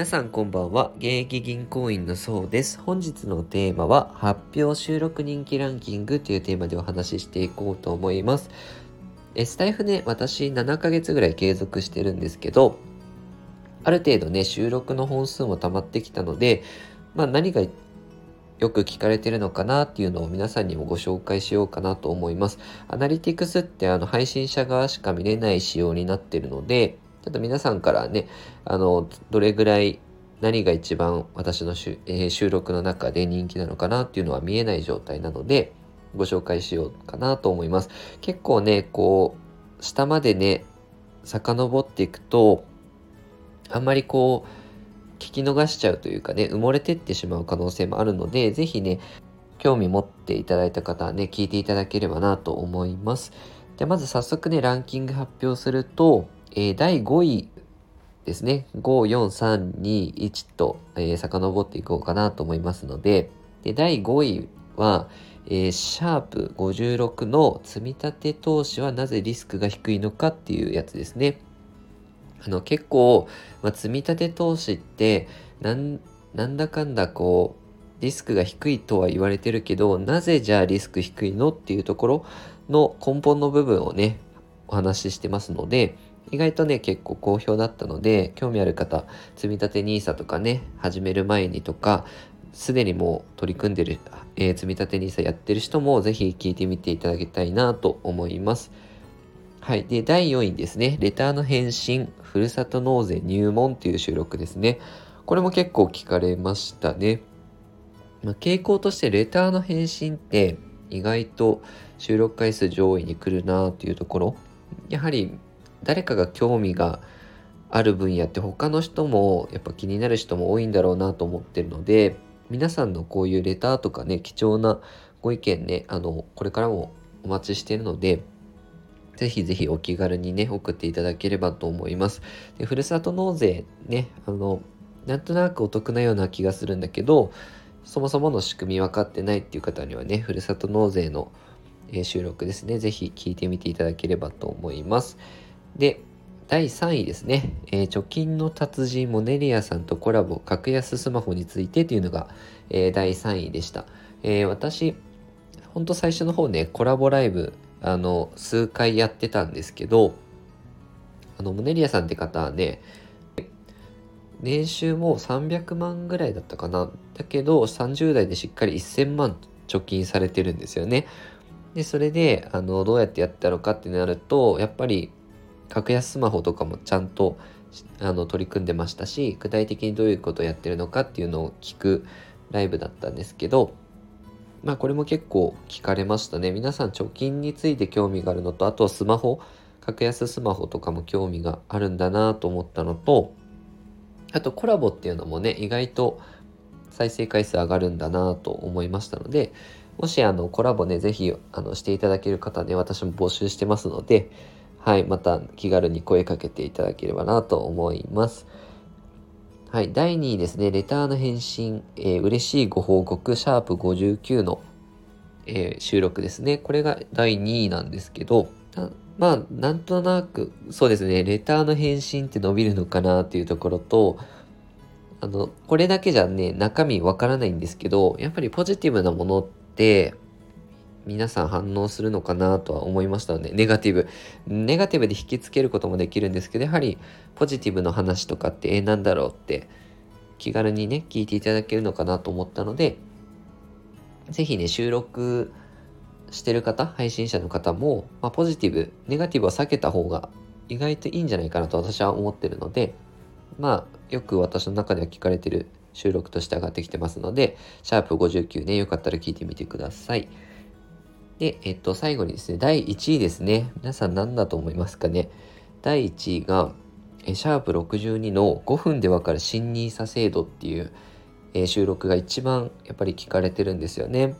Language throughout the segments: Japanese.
皆さんこんばんは。現役銀行員のそうです。本日のテーマは発表収録人気ランキングというテーマでお話ししていこうと思います。えスタイフね、私7ヶ月ぐらい継続してるんですけど、ある程度ね、収録の本数も溜まってきたので、まあ何がよく聞かれてるのかなっていうのを皆さんにもご紹介しようかなと思います。アナリティクスってあの配信者側しか見れない仕様になってるので、ちょっと皆さんからね、あの、どれぐらい何が一番私のしゅ、えー、収録の中で人気なのかなっていうのは見えない状態なので、ご紹介しようかなと思います。結構ね、こう、下までね、遡っていくと、あんまりこう、聞き逃しちゃうというかね、埋もれてってしまう可能性もあるので、ぜひね、興味持っていただいた方はね、聞いていただければなと思います。で、まず早速ね、ランキング発表すると、えー、第5位ですね、5、4、3、2、1と、えー、遡っていこうかなと思いますので、で第5位は、えー、シャープ56の積み立て投資はなぜリスクが低いのかっていうやつですね。あの結構、まあ、積立投資ってなんなんだかんだこうリスクが低いとは言われてるけどなぜじゃあリスク低いのっていうところの根本の部分をねお話ししてますので意外とね、結構好評だったので、興味ある方、積立 NISA とかね、始める前にとか、すでにもう取り組んでる、えー、積立 NISA やってる人もぜひ聞いてみていただきたいなと思います。はい。で、第4位ですね。レターの返信、ふるさと納税入門という収録ですね。これも結構聞かれましたね。まあ、傾向としてレターの返信って意外と収録回数上位に来るなというところ。やはり誰かが興味がある分野って他の人もやっぱ気になる人も多いんだろうなと思ってるので皆さんのこういうレターとかね貴重なご意見ねあのこれからもお待ちしているのでぜひぜひお気軽にね送っていただければと思います。でふるさと納税ねあのなんとなくお得なような気がするんだけどそもそもの仕組み分かってないっていう方にはねふるさと納税の収録ですねぜひ聞いてみていただければと思います。で、第3位ですね、えー、貯金の達人モネリアさんとコラボ格安スマホについてというのが、えー、第3位でした。えー、私、ほんと最初の方ね、コラボライブ、あの、数回やってたんですけど、あの、モネリアさんって方はね、年収も300万ぐらいだったかな。だけど、30代でしっかり1000万貯金されてるんですよね。で、それで、あの、どうやってやったのかってなると、やっぱり、格安スマホとかもちゃんとあの取り組んでましたし具体的にどういうことをやってるのかっていうのを聞くライブだったんですけどまあこれも結構聞かれましたね。皆さん貯金について興味があるのとあとスマホ格安スマホとかも興味があるんだなと思ったのとあとコラボっていうのもね意外と再生回数上がるんだなと思いましたのでもしあのコラボね是非あのしていただける方ね私も募集してますのではい、また気軽に声かけていただければなと思います。はい、第2位ですね、レターの返信、えー、嬉しいご報告、シャープ59の、えー、収録ですね。これが第2位なんですけど、まあ、なんとなく、そうですね、レターの返信って伸びるのかなっていうところと、あの、これだけじゃね、中身わからないんですけど、やっぱりポジティブなものって、皆さん反応するのかなとは思いましたので、ネガティブ。ネガティブで引きつけることもできるんですけど、やはりポジティブの話とかって、えー、なんだろうって気軽にね、聞いていただけるのかなと思ったので、ぜひね、収録してる方、配信者の方も、まあ、ポジティブ、ネガティブは避けた方が意外といいんじゃないかなと私は思ってるので、まあ、よく私の中では聞かれてる収録として上がってきてますので、シャープ59ね、よかったら聞いてみてください。で、えっと、最後にですね、第1位ですね。皆さん何だと思いますかね？第1位が、えシャープ62の5分でわかる新 NISA 制度っていう、えー、収録が一番やっぱり聞かれてるんですよね。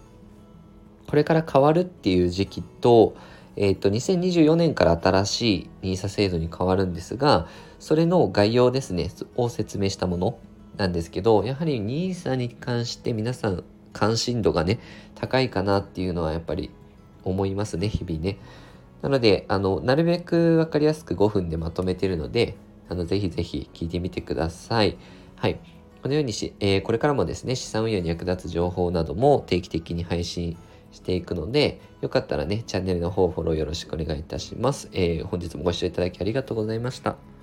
これから変わるっていう時期と、えっ、と、2024年から新しい NISA 制度に変わるんですが、それの概要ですね、を説明したものなんですけど、やはり NISA に関して皆さん関心度がね、高いかなっていうのはやっぱり思いますね、日々ね。なので、あの、なるべくわかりやすく5分でまとめてるので、あの、ぜひぜひ聞いてみてください。はい。このようにし、えー、これからもですね、資産運用に役立つ情報なども定期的に配信していくので、よかったらね、チャンネルの方フォローよろしくお願いいたします。えー、本日もご視聴いただきありがとうございました。